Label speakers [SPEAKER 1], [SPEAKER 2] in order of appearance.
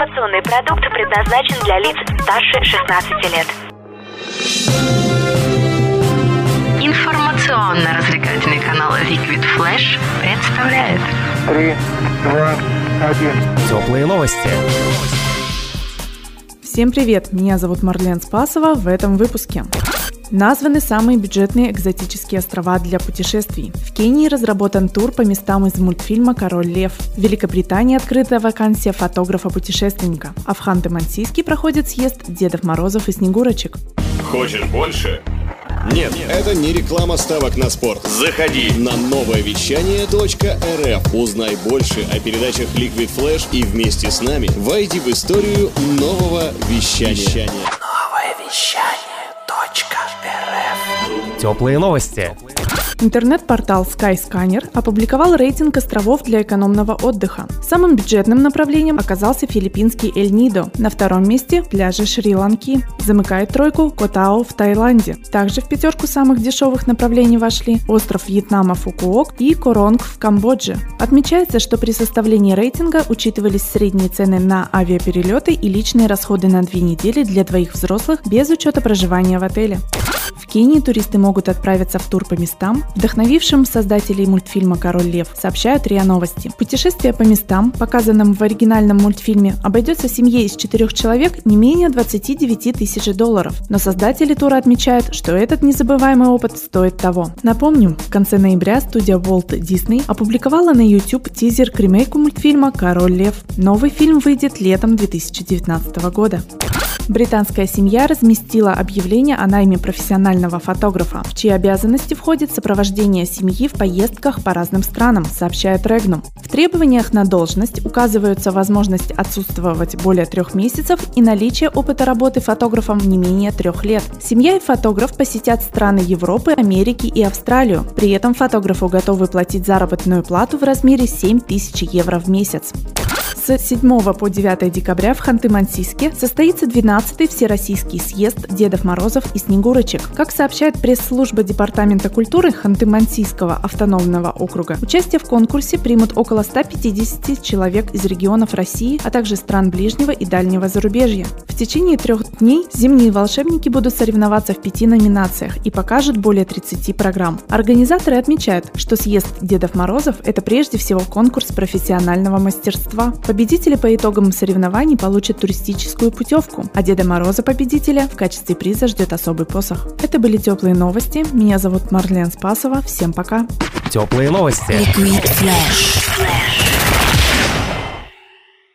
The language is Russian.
[SPEAKER 1] Информационный продукт предназначен для лиц старше 16 лет.
[SPEAKER 2] Информационно-развлекательный канал Liquid Flash представляет
[SPEAKER 3] Три, два, один.
[SPEAKER 4] Теплые новости.
[SPEAKER 5] Всем привет! Меня зовут Марлен Спасова в этом выпуске. Названы самые бюджетные экзотические острова для путешествий. В Кении разработан тур по местам из мультфильма «Король лев». В Великобритании открыта вакансия фотографа-путешественника. А в Ханты-Мансийске проходит съезд Дедов Морозов и Снегурочек.
[SPEAKER 6] Хочешь больше?
[SPEAKER 7] Нет, это не реклама ставок на спорт.
[SPEAKER 6] Заходи.
[SPEAKER 7] На новое вещание .рф. Узнай больше о передачах Liquid Flash и вместе с нами войди в историю нового вещания.
[SPEAKER 4] Теплые новости.
[SPEAKER 5] Интернет-портал Skyscanner опубликовал рейтинг островов для экономного отдыха. Самым бюджетным направлением оказался филиппинский Эль-Нидо. На втором месте – пляжи Шри-Ланки. Замыкает тройку Котао в Таиланде. Также в пятерку самых дешевых направлений вошли остров Вьетнама Фукуок и Коронг в Камбодже. Отмечается, что при составлении рейтинга учитывались средние цены на авиаперелеты и личные расходы на две недели для двоих взрослых без учета проживания в отеле. Кении туристы могут отправиться в тур по местам, вдохновившим создателей мультфильма «Король лев», сообщают РИА Новости. Путешествие по местам, показанным в оригинальном мультфильме, обойдется семье из четырех человек не менее 29 тысяч долларов. Но создатели тура отмечают, что этот незабываемый опыт стоит того. Напомним, в конце ноября студия Walt Disney опубликовала на YouTube тизер к ремейку мультфильма «Король лев». Новый фильм выйдет летом 2019 года. Британская семья разместила объявление о найме профессионального фотографа, в чьи обязанности входит сопровождение семьи в поездках по разным странам, сообщает Регнум. В требованиях на должность указываются возможность отсутствовать более трех месяцев и наличие опыта работы фотографом не менее трех лет. Семья и фотограф посетят страны Европы, Америки и Австралию. При этом фотографу готовы платить заработную плату в размере 7 тысяч евро в месяц. С 7 по 9 декабря в Ханты-Мансийске состоится 12-й Всероссийский съезд Дедов Морозов и Снегурочек. Как сообщает пресс-служба Департамента культуры Ханты-Мансийского автономного округа, участие в конкурсе примут около 150 человек из регионов России, а также стран ближнего и дальнего зарубежья. В течение трех дней зимние волшебники будут соревноваться в пяти номинациях и покажут более 30 программ. Организаторы отмечают, что съезд Дедов Морозов – это прежде всего конкурс профессионального мастерства. Победители по итогам соревнований получат туристическую путевку, а Деда Мороза победителя в качестве приза ждет особый посох. Это были теплые новости. Меня зовут Марлен Спасова. Всем пока.
[SPEAKER 4] Теплые новости.
[SPEAKER 2] Liquid Flash.